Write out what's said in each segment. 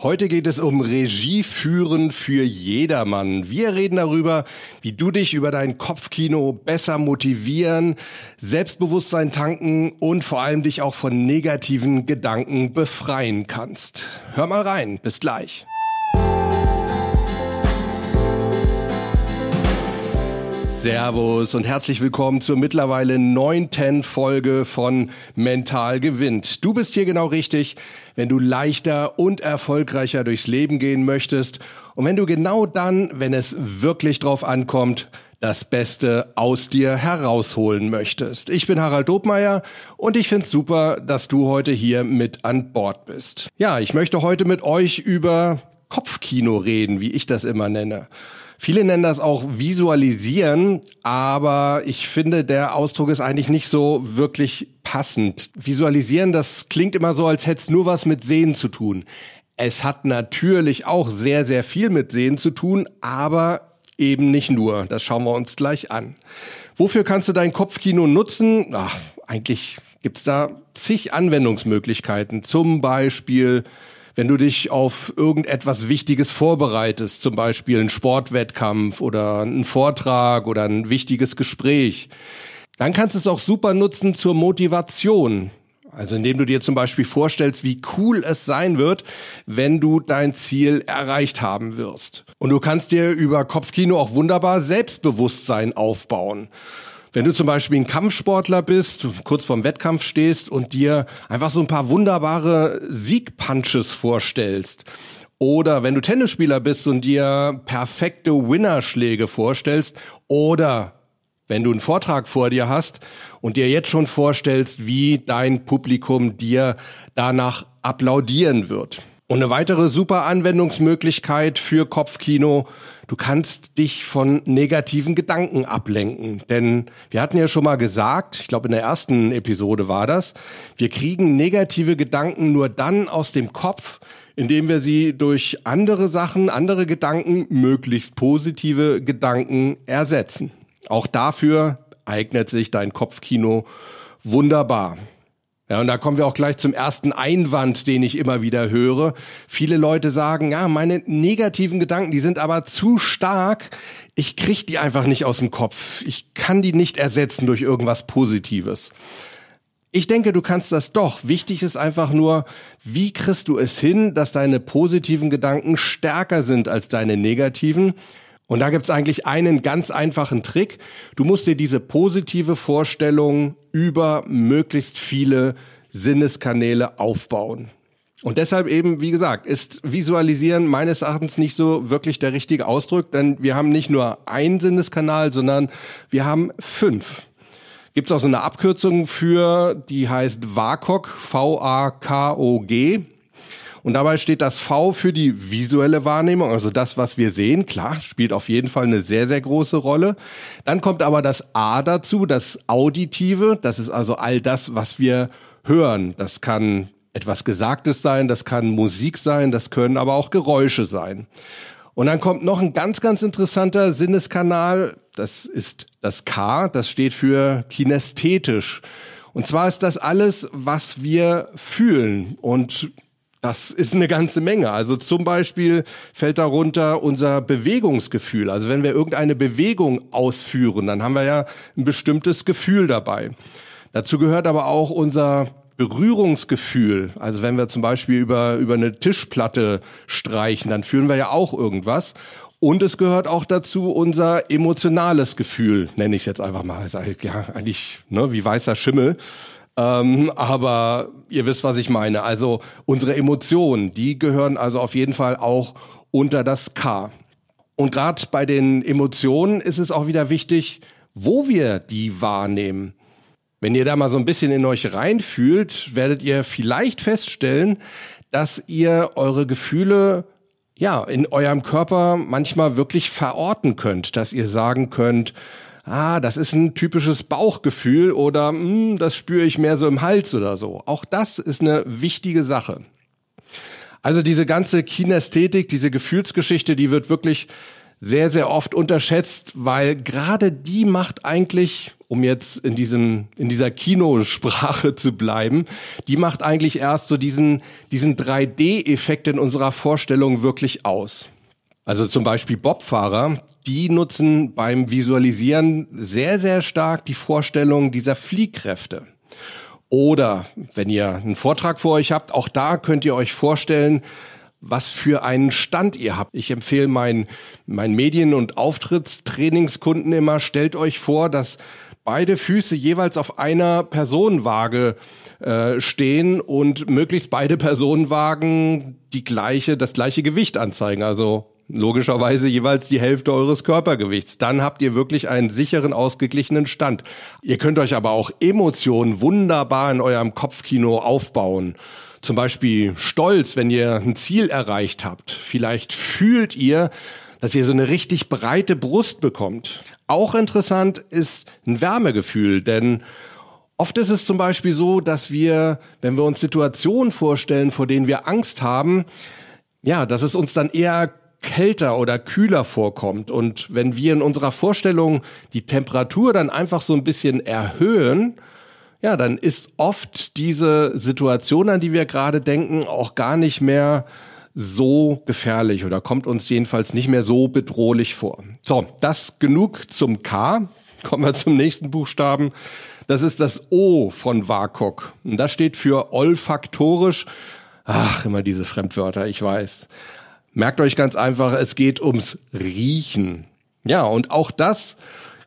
Heute geht es um Regieführen für jedermann. Wir reden darüber, wie du dich über dein Kopfkino besser motivieren, Selbstbewusstsein tanken und vor allem dich auch von negativen Gedanken befreien kannst. Hör mal rein. Bis gleich. Servus und herzlich willkommen zur mittlerweile neunten Folge von Mental gewinnt. Du bist hier genau richtig, wenn du leichter und erfolgreicher durchs Leben gehen möchtest und wenn du genau dann, wenn es wirklich drauf ankommt, das Beste aus dir herausholen möchtest. Ich bin Harald Dobmeier und ich finde super, dass du heute hier mit an Bord bist. Ja, ich möchte heute mit euch über Kopfkino reden, wie ich das immer nenne. Viele nennen das auch Visualisieren, aber ich finde, der Ausdruck ist eigentlich nicht so wirklich passend. Visualisieren, das klingt immer so, als hätte es nur was mit Sehen zu tun. Es hat natürlich auch sehr, sehr viel mit Sehen zu tun, aber eben nicht nur. Das schauen wir uns gleich an. Wofür kannst du dein Kopfkino nutzen? Ach, eigentlich gibt's da zig Anwendungsmöglichkeiten. Zum Beispiel wenn du dich auf irgendetwas Wichtiges vorbereitest, zum Beispiel einen Sportwettkampf oder einen Vortrag oder ein wichtiges Gespräch, dann kannst du es auch super nutzen zur Motivation. Also indem du dir zum Beispiel vorstellst, wie cool es sein wird, wenn du dein Ziel erreicht haben wirst. Und du kannst dir über Kopfkino auch wunderbar Selbstbewusstsein aufbauen. Wenn du zum Beispiel ein Kampfsportler bist, kurz vorm Wettkampf stehst und dir einfach so ein paar wunderbare Siegpunches vorstellst, oder wenn du Tennisspieler bist und dir perfekte Winnerschläge vorstellst, oder wenn du einen Vortrag vor dir hast und dir jetzt schon vorstellst, wie dein Publikum dir danach applaudieren wird. Und eine weitere super Anwendungsmöglichkeit für Kopfkino, du kannst dich von negativen Gedanken ablenken. Denn wir hatten ja schon mal gesagt, ich glaube in der ersten Episode war das, wir kriegen negative Gedanken nur dann aus dem Kopf, indem wir sie durch andere Sachen, andere Gedanken, möglichst positive Gedanken ersetzen. Auch dafür eignet sich dein Kopfkino wunderbar. Ja, und da kommen wir auch gleich zum ersten Einwand, den ich immer wieder höre. Viele Leute sagen, ja, meine negativen Gedanken, die sind aber zu stark. Ich krieg die einfach nicht aus dem Kopf. Ich kann die nicht ersetzen durch irgendwas Positives. Ich denke, du kannst das doch. Wichtig ist einfach nur, wie kriegst du es hin, dass deine positiven Gedanken stärker sind als deine negativen? Und da gibt's eigentlich einen ganz einfachen Trick. Du musst dir diese positive Vorstellung über möglichst viele Sinneskanäle aufbauen. Und deshalb eben, wie gesagt, ist Visualisieren meines Erachtens nicht so wirklich der richtige Ausdruck, denn wir haben nicht nur einen Sinneskanal, sondern wir haben fünf. Gibt es auch so eine Abkürzung für, die heißt VAKOG, V-A-K-O-G. Und dabei steht das V für die visuelle Wahrnehmung, also das, was wir sehen. Klar, spielt auf jeden Fall eine sehr, sehr große Rolle. Dann kommt aber das A dazu, das Auditive. Das ist also all das, was wir hören. Das kann etwas Gesagtes sein, das kann Musik sein, das können aber auch Geräusche sein. Und dann kommt noch ein ganz, ganz interessanter Sinneskanal. Das ist das K, das steht für kinästhetisch. Und zwar ist das alles, was wir fühlen. Und das ist eine ganze Menge. Also zum Beispiel fällt darunter unser Bewegungsgefühl. Also wenn wir irgendeine Bewegung ausführen, dann haben wir ja ein bestimmtes Gefühl dabei. Dazu gehört aber auch unser Berührungsgefühl. Also wenn wir zum Beispiel über, über eine Tischplatte streichen, dann fühlen wir ja auch irgendwas. Und es gehört auch dazu unser emotionales Gefühl, nenne ich es jetzt einfach mal. Ja, eigentlich ne, wie weißer Schimmel. Ähm, aber ihr wisst, was ich meine. Also unsere Emotionen, die gehören also auf jeden Fall auch unter das K. Und gerade bei den Emotionen ist es auch wieder wichtig, wo wir die wahrnehmen. Wenn ihr da mal so ein bisschen in euch reinfühlt, werdet ihr vielleicht feststellen, dass ihr eure Gefühle ja in eurem Körper manchmal wirklich verorten könnt, dass ihr sagen könnt, ah, das ist ein typisches Bauchgefühl oder hm, das spüre ich mehr so im Hals oder so. Auch das ist eine wichtige Sache. Also diese ganze Kinästhetik, diese Gefühlsgeschichte, die wird wirklich sehr, sehr oft unterschätzt, weil gerade die macht eigentlich um jetzt in diesem, in dieser Kinosprache zu bleiben, die macht eigentlich erst so diesen, diesen 3D-Effekt in unserer Vorstellung wirklich aus. Also zum Beispiel Bobfahrer, die nutzen beim Visualisieren sehr, sehr stark die Vorstellung dieser Fliehkräfte. Oder wenn ihr einen Vortrag vor euch habt, auch da könnt ihr euch vorstellen, was für einen Stand ihr habt. Ich empfehle meinen, meinen Medien- und Auftrittstrainingskunden immer, stellt euch vor, dass beide Füße jeweils auf einer Personenwaage äh, stehen und möglichst beide Personenwagen die gleiche, das gleiche Gewicht anzeigen. Also logischerweise jeweils die Hälfte eures Körpergewichts. Dann habt ihr wirklich einen sicheren, ausgeglichenen Stand. Ihr könnt euch aber auch Emotionen wunderbar in eurem Kopfkino aufbauen. Zum Beispiel Stolz, wenn ihr ein Ziel erreicht habt. Vielleicht fühlt ihr, dass ihr so eine richtig breite Brust bekommt. Auch interessant ist ein Wärmegefühl, denn Oft ist es zum Beispiel so, dass wir, wenn wir uns Situationen vorstellen, vor denen wir Angst haben, ja, dass es uns dann eher kälter oder kühler vorkommt. Und wenn wir in unserer Vorstellung die Temperatur dann einfach so ein bisschen erhöhen, ja, dann ist oft diese Situation, an die wir gerade denken, auch gar nicht mehr so gefährlich oder kommt uns jedenfalls nicht mehr so bedrohlich vor. So, das genug zum K. Kommen wir zum nächsten Buchstaben. Das ist das O von WAKOK. Und das steht für olfaktorisch. Ach, immer diese Fremdwörter, ich weiß. Merkt euch ganz einfach, es geht ums Riechen. Ja, und auch das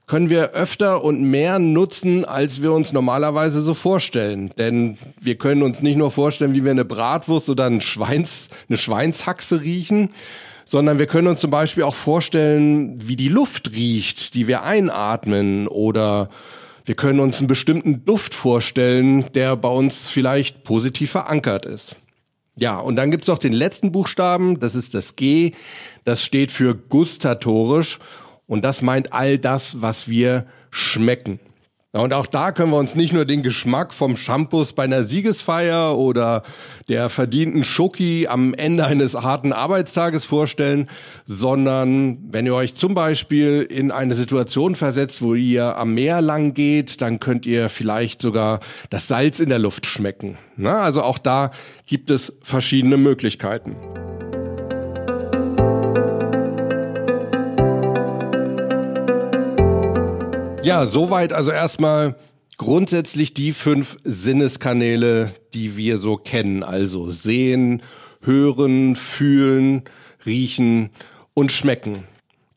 können wir öfter und mehr nutzen, als wir uns normalerweise so vorstellen. Denn wir können uns nicht nur vorstellen, wie wir eine Bratwurst oder ein Schweins, eine Schweinshaxe riechen, sondern wir können uns zum Beispiel auch vorstellen, wie die Luft riecht, die wir einatmen oder wir können uns einen bestimmten Duft vorstellen, der bei uns vielleicht positiv verankert ist. Ja, und dann gibt's noch den letzten Buchstaben, das ist das G, das steht für gustatorisch und das meint all das, was wir schmecken. Und auch da können wir uns nicht nur den Geschmack vom Shampoos bei einer Siegesfeier oder der verdienten Schoki am Ende eines harten Arbeitstages vorstellen, sondern wenn ihr euch zum Beispiel in eine Situation versetzt, wo ihr am Meer lang geht, dann könnt ihr vielleicht sogar das Salz in der Luft schmecken. also auch da gibt es verschiedene Möglichkeiten. Ja, soweit also erstmal grundsätzlich die fünf Sinneskanäle, die wir so kennen. Also sehen, hören, fühlen, riechen und schmecken.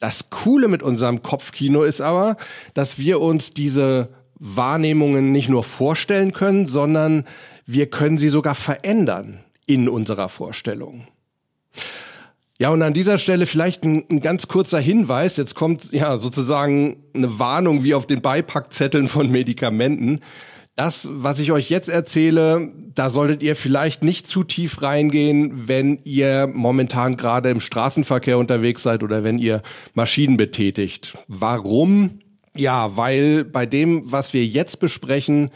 Das Coole mit unserem Kopfkino ist aber, dass wir uns diese Wahrnehmungen nicht nur vorstellen können, sondern wir können sie sogar verändern in unserer Vorstellung. Ja, und an dieser Stelle vielleicht ein, ein, ganz kurzer Hinweis. Jetzt kommt ja sozusagen eine Warnung wie auf den Beipackzetteln von Medikamenten. Das, was ich euch jetzt erzähle, da solltet ihr vielleicht nicht zu tief reingehen, wenn ihr momentan gerade im Straßenverkehr unterwegs seid oder wenn ihr Maschinen betätigt. Warum? Ja, weil bei dem, was wir jetzt besprechen,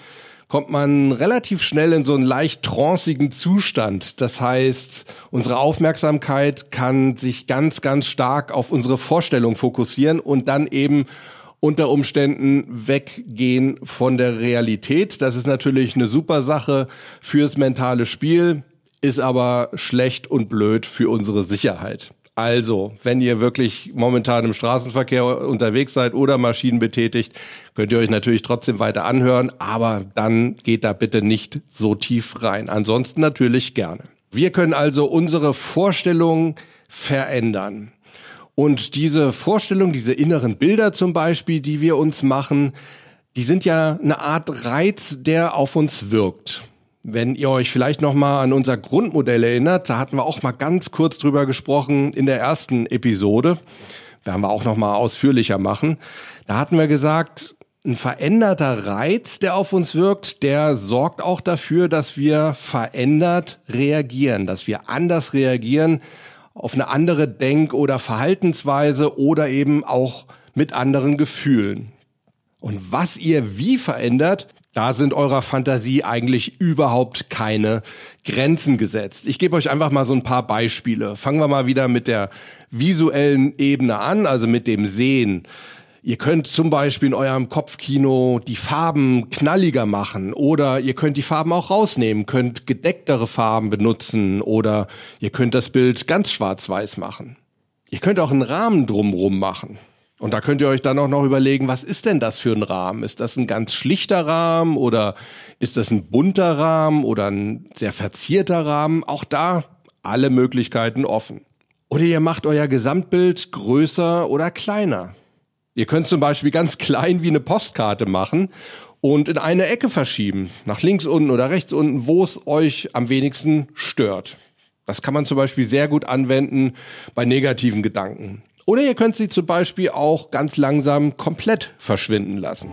kommt man relativ schnell in so einen leicht trancigen Zustand. Das heißt, unsere Aufmerksamkeit kann sich ganz, ganz stark auf unsere Vorstellung fokussieren und dann eben unter Umständen weggehen von der Realität. Das ist natürlich eine super Sache fürs mentale Spiel, ist aber schlecht und blöd für unsere Sicherheit. Also, wenn ihr wirklich momentan im Straßenverkehr unterwegs seid oder Maschinen betätigt, könnt ihr euch natürlich trotzdem weiter anhören, aber dann geht da bitte nicht so tief rein. Ansonsten natürlich gerne. Wir können also unsere Vorstellung verändern. Und diese Vorstellung, diese inneren Bilder zum Beispiel, die wir uns machen, die sind ja eine Art Reiz, der auf uns wirkt. Wenn ihr euch vielleicht noch mal an unser Grundmodell erinnert, da hatten wir auch mal ganz kurz drüber gesprochen in der ersten Episode. Werden wir auch noch mal ausführlicher machen. Da hatten wir gesagt, ein veränderter Reiz, der auf uns wirkt, der sorgt auch dafür, dass wir verändert reagieren, dass wir anders reagieren auf eine andere Denk- oder Verhaltensweise oder eben auch mit anderen Gefühlen. Und was ihr wie verändert, da sind eurer Fantasie eigentlich überhaupt keine Grenzen gesetzt. Ich gebe euch einfach mal so ein paar Beispiele. Fangen wir mal wieder mit der visuellen Ebene an, also mit dem Sehen. Ihr könnt zum Beispiel in eurem Kopfkino die Farben knalliger machen oder ihr könnt die Farben auch rausnehmen, könnt gedecktere Farben benutzen oder ihr könnt das Bild ganz schwarz-weiß machen. Ihr könnt auch einen Rahmen drumrum machen. Und da könnt ihr euch dann auch noch überlegen, was ist denn das für ein Rahmen? Ist das ein ganz schlichter Rahmen oder ist das ein bunter Rahmen oder ein sehr verzierter Rahmen? Auch da alle Möglichkeiten offen. Oder ihr macht euer Gesamtbild größer oder kleiner. Ihr könnt zum Beispiel ganz klein wie eine Postkarte machen und in eine Ecke verschieben, nach links unten oder rechts unten, wo es euch am wenigsten stört. Das kann man zum Beispiel sehr gut anwenden bei negativen Gedanken. Oder ihr könnt sie zum Beispiel auch ganz langsam komplett verschwinden lassen.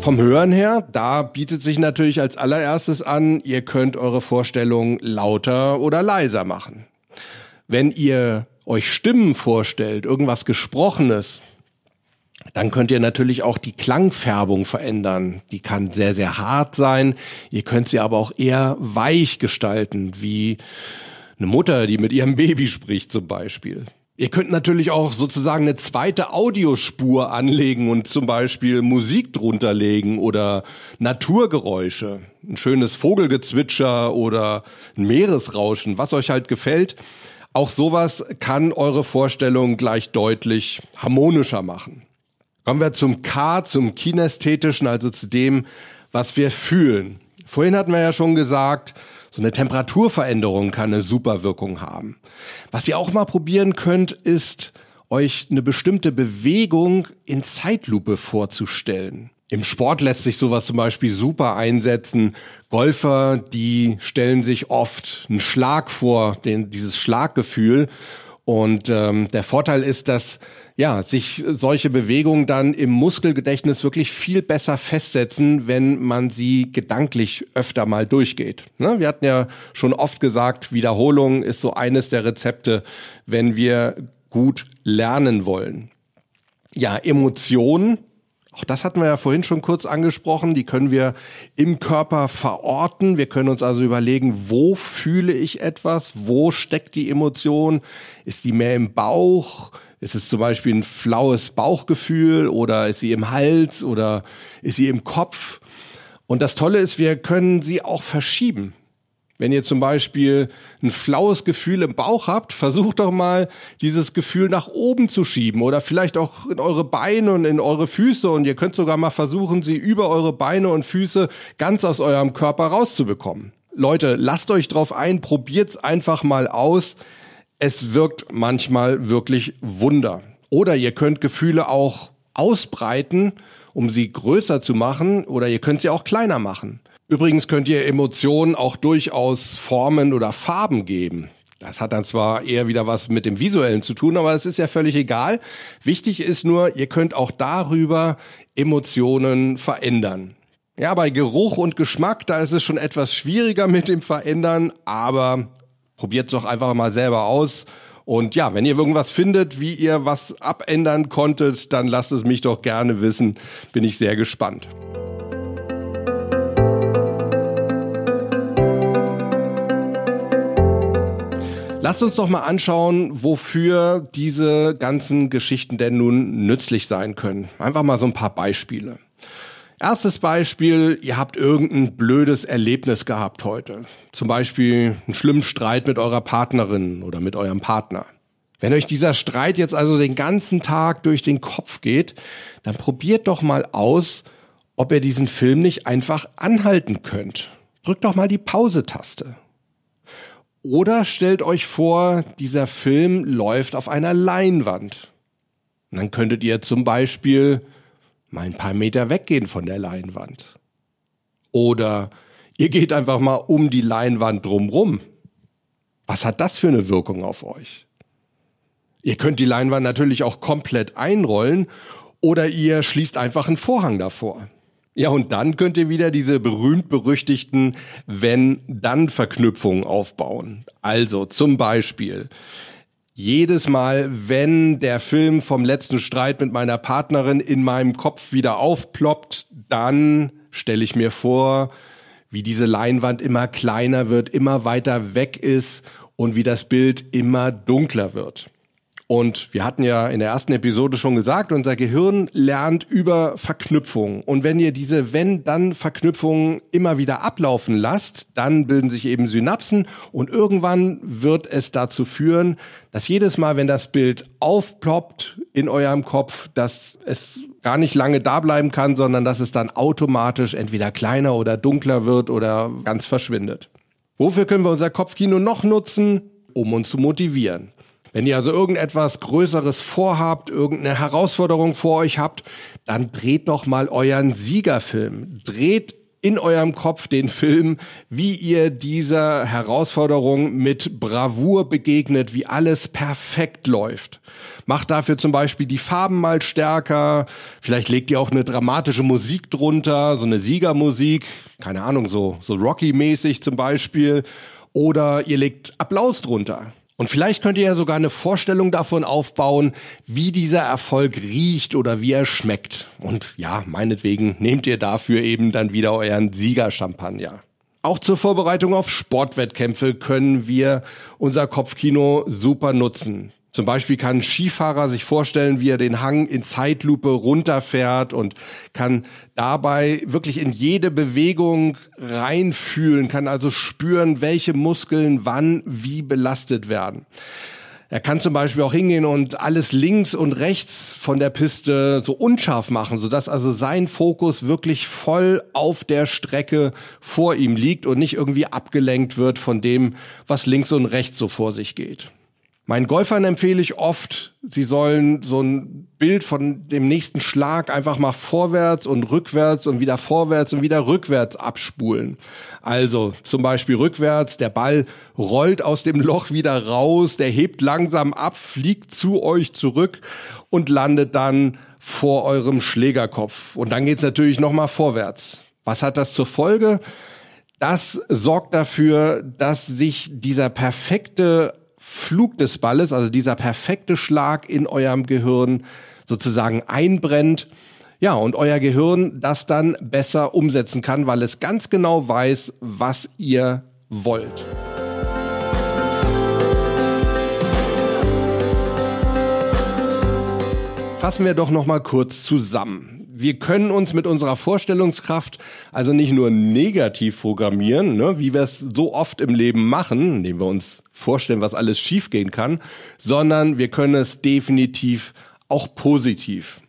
Vom Hören her, da bietet sich natürlich als allererstes an, ihr könnt eure Vorstellung lauter oder leiser machen. Wenn ihr euch Stimmen vorstellt, irgendwas Gesprochenes, dann könnt ihr natürlich auch die Klangfärbung verändern. Die kann sehr, sehr hart sein. Ihr könnt sie aber auch eher weich gestalten, wie eine Mutter, die mit ihrem Baby spricht zum Beispiel. Ihr könnt natürlich auch sozusagen eine zweite Audiospur anlegen und zum Beispiel Musik drunter legen oder Naturgeräusche, ein schönes Vogelgezwitscher oder ein Meeresrauschen, was euch halt gefällt. Auch sowas kann eure Vorstellung gleich deutlich harmonischer machen. Kommen wir zum K, zum Kinästhetischen, also zu dem, was wir fühlen. Vorhin hatten wir ja schon gesagt, so eine Temperaturveränderung kann eine super Wirkung haben. Was ihr auch mal probieren könnt, ist euch eine bestimmte Bewegung in Zeitlupe vorzustellen. Im Sport lässt sich sowas zum Beispiel super einsetzen. Golfer, die stellen sich oft einen Schlag vor, den, dieses Schlaggefühl und ähm, der Vorteil ist, dass ja sich solche Bewegungen dann im Muskelgedächtnis wirklich viel besser festsetzen, wenn man sie gedanklich öfter mal durchgeht. Ne? Wir hatten ja schon oft gesagt, Wiederholung ist so eines der Rezepte, wenn wir gut lernen wollen. Ja, Emotionen auch das hatten wir ja vorhin schon kurz angesprochen. Die können wir im Körper verorten. Wir können uns also überlegen, wo fühle ich etwas? Wo steckt die Emotion? Ist die mehr im Bauch? Ist es zum Beispiel ein flaues Bauchgefühl oder ist sie im Hals oder ist sie im Kopf? Und das Tolle ist, wir können sie auch verschieben. Wenn ihr zum Beispiel ein flaues Gefühl im Bauch habt, versucht doch mal, dieses Gefühl nach oben zu schieben oder vielleicht auch in eure Beine und in eure Füße und ihr könnt sogar mal versuchen, sie über eure Beine und Füße ganz aus eurem Körper rauszubekommen. Leute, lasst euch drauf ein, probiert's einfach mal aus. Es wirkt manchmal wirklich Wunder. Oder ihr könnt Gefühle auch ausbreiten, um sie größer zu machen, oder ihr könnt sie auch kleiner machen. Übrigens könnt ihr Emotionen auch durchaus Formen oder Farben geben. Das hat dann zwar eher wieder was mit dem Visuellen zu tun, aber es ist ja völlig egal. Wichtig ist nur, ihr könnt auch darüber Emotionen verändern. Ja, bei Geruch und Geschmack, da ist es schon etwas schwieriger mit dem Verändern, aber probiert es doch einfach mal selber aus. Und ja, wenn ihr irgendwas findet, wie ihr was abändern konntet, dann lasst es mich doch gerne wissen. Bin ich sehr gespannt. Lasst uns doch mal anschauen, wofür diese ganzen Geschichten denn nun nützlich sein können. Einfach mal so ein paar Beispiele. Erstes Beispiel, ihr habt irgendein blödes Erlebnis gehabt heute. Zum Beispiel einen schlimmen Streit mit eurer Partnerin oder mit eurem Partner. Wenn euch dieser Streit jetzt also den ganzen Tag durch den Kopf geht, dann probiert doch mal aus, ob ihr diesen Film nicht einfach anhalten könnt. Drückt doch mal die Pause-Taste. Oder stellt euch vor, dieser Film läuft auf einer Leinwand. Dann könntet ihr zum Beispiel mal ein paar Meter weggehen von der Leinwand. Oder ihr geht einfach mal um die Leinwand drumrum. Was hat das für eine Wirkung auf euch? Ihr könnt die Leinwand natürlich auch komplett einrollen oder ihr schließt einfach einen Vorhang davor. Ja, und dann könnt ihr wieder diese berühmt-berüchtigten Wenn-Dann-Verknüpfungen aufbauen. Also zum Beispiel, jedes Mal, wenn der Film vom letzten Streit mit meiner Partnerin in meinem Kopf wieder aufploppt, dann stelle ich mir vor, wie diese Leinwand immer kleiner wird, immer weiter weg ist und wie das Bild immer dunkler wird. Und wir hatten ja in der ersten Episode schon gesagt, unser Gehirn lernt über Verknüpfungen. Und wenn ihr diese Wenn-Dann-Verknüpfungen immer wieder ablaufen lasst, dann bilden sich eben Synapsen und irgendwann wird es dazu führen, dass jedes Mal, wenn das Bild aufploppt in eurem Kopf, dass es gar nicht lange da bleiben kann, sondern dass es dann automatisch entweder kleiner oder dunkler wird oder ganz verschwindet. Wofür können wir unser Kopfkino noch nutzen? Um uns zu motivieren. Wenn ihr also irgendetwas Größeres vorhabt, irgendeine Herausforderung vor euch habt, dann dreht doch mal euren Siegerfilm. Dreht in eurem Kopf den Film, wie ihr dieser Herausforderung mit Bravour begegnet, wie alles perfekt läuft. Macht dafür zum Beispiel die Farben mal stärker. Vielleicht legt ihr auch eine dramatische Musik drunter, so eine Siegermusik, keine Ahnung, so, so Rocky-mäßig zum Beispiel. Oder ihr legt Applaus drunter. Und vielleicht könnt ihr ja sogar eine Vorstellung davon aufbauen, wie dieser Erfolg riecht oder wie er schmeckt. Und ja, meinetwegen nehmt ihr dafür eben dann wieder euren Siegerchampagner. Auch zur Vorbereitung auf Sportwettkämpfe können wir unser Kopfkino super nutzen. Zum Beispiel kann ein Skifahrer sich vorstellen, wie er den Hang in Zeitlupe runterfährt und kann dabei wirklich in jede Bewegung reinfühlen, kann also spüren, welche Muskeln wann wie belastet werden. Er kann zum Beispiel auch hingehen und alles links und rechts von der Piste so unscharf machen, sodass also sein Fokus wirklich voll auf der Strecke vor ihm liegt und nicht irgendwie abgelenkt wird von dem, was links und rechts so vor sich geht. Meinen Golfern empfehle ich oft, sie sollen so ein Bild von dem nächsten Schlag einfach mal vorwärts und rückwärts und wieder vorwärts und wieder rückwärts abspulen. Also zum Beispiel rückwärts, der Ball rollt aus dem Loch wieder raus, der hebt langsam ab, fliegt zu euch zurück und landet dann vor eurem Schlägerkopf. Und dann geht's natürlich nochmal vorwärts. Was hat das zur Folge? Das sorgt dafür, dass sich dieser perfekte Flug des Balles, also dieser perfekte Schlag in eurem Gehirn sozusagen einbrennt. Ja, und euer Gehirn das dann besser umsetzen kann, weil es ganz genau weiß, was ihr wollt. Fassen wir doch noch mal kurz zusammen wir können uns mit unserer Vorstellungskraft also nicht nur negativ programmieren, ne, wie wir es so oft im Leben machen, indem wir uns vorstellen, was alles schiefgehen kann, sondern wir können es definitiv auch positiv.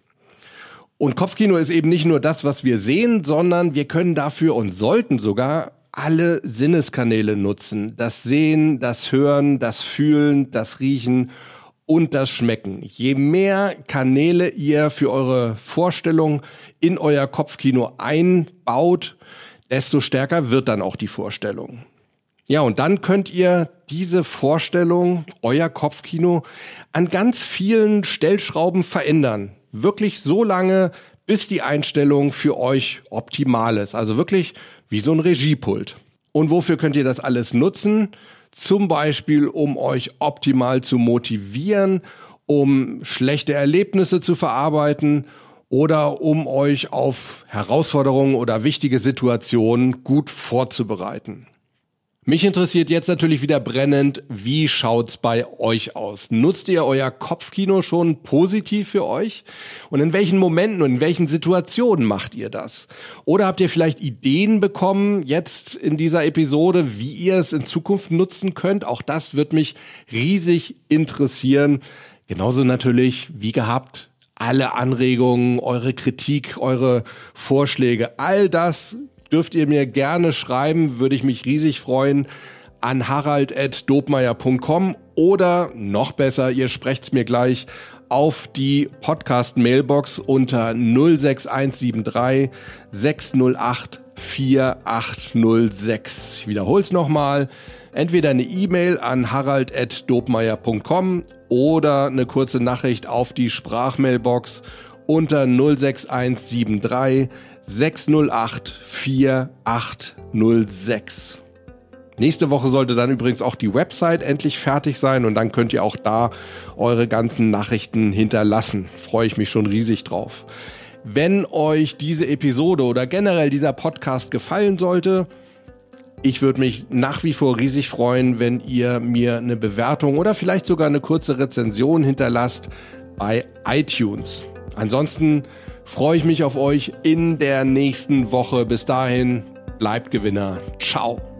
Und Kopfkino ist eben nicht nur das, was wir sehen, sondern wir können dafür und sollten sogar alle Sinneskanäle nutzen. Das Sehen, das Hören, das Fühlen, das Riechen und das Schmecken. Je mehr Kanäle ihr für eure Vorstellung in euer Kopfkino einbaut, desto stärker wird dann auch die Vorstellung. Ja, und dann könnt ihr diese Vorstellung, euer Kopfkino, an ganz vielen Stellschrauben verändern. Wirklich so lange, bis die Einstellung für euch optimal ist. Also wirklich wie so ein Regiepult. Und wofür könnt ihr das alles nutzen? Zum Beispiel, um euch optimal zu motivieren, um schlechte Erlebnisse zu verarbeiten oder um euch auf Herausforderungen oder wichtige Situationen gut vorzubereiten. Mich interessiert jetzt natürlich wieder brennend, wie schaut's bei euch aus? Nutzt ihr euer Kopfkino schon positiv für euch? Und in welchen Momenten und in welchen Situationen macht ihr das? Oder habt ihr vielleicht Ideen bekommen jetzt in dieser Episode, wie ihr es in Zukunft nutzen könnt? Auch das wird mich riesig interessieren. Genauso natürlich, wie gehabt, alle Anregungen, eure Kritik, eure Vorschläge, all das dürft ihr mir gerne schreiben, würde ich mich riesig freuen an harald.dobmeier.com oder noch besser, ihr sprecht's mir gleich auf die Podcast-Mailbox unter 06173 608 4806. Ich wiederhole es nochmal. Entweder eine E-Mail an harald.dobmeier.com oder eine kurze Nachricht auf die Sprachmailbox unter 06173 608 4806. Nächste Woche sollte dann übrigens auch die Website endlich fertig sein und dann könnt ihr auch da eure ganzen Nachrichten hinterlassen. Freue ich mich schon riesig drauf. Wenn euch diese Episode oder generell dieser Podcast gefallen sollte, Ich würde mich nach wie vor riesig freuen, wenn ihr mir eine Bewertung oder vielleicht sogar eine kurze Rezension hinterlasst bei iTunes. Ansonsten freue ich mich auf euch in der nächsten Woche. Bis dahin, bleibt Gewinner. Ciao.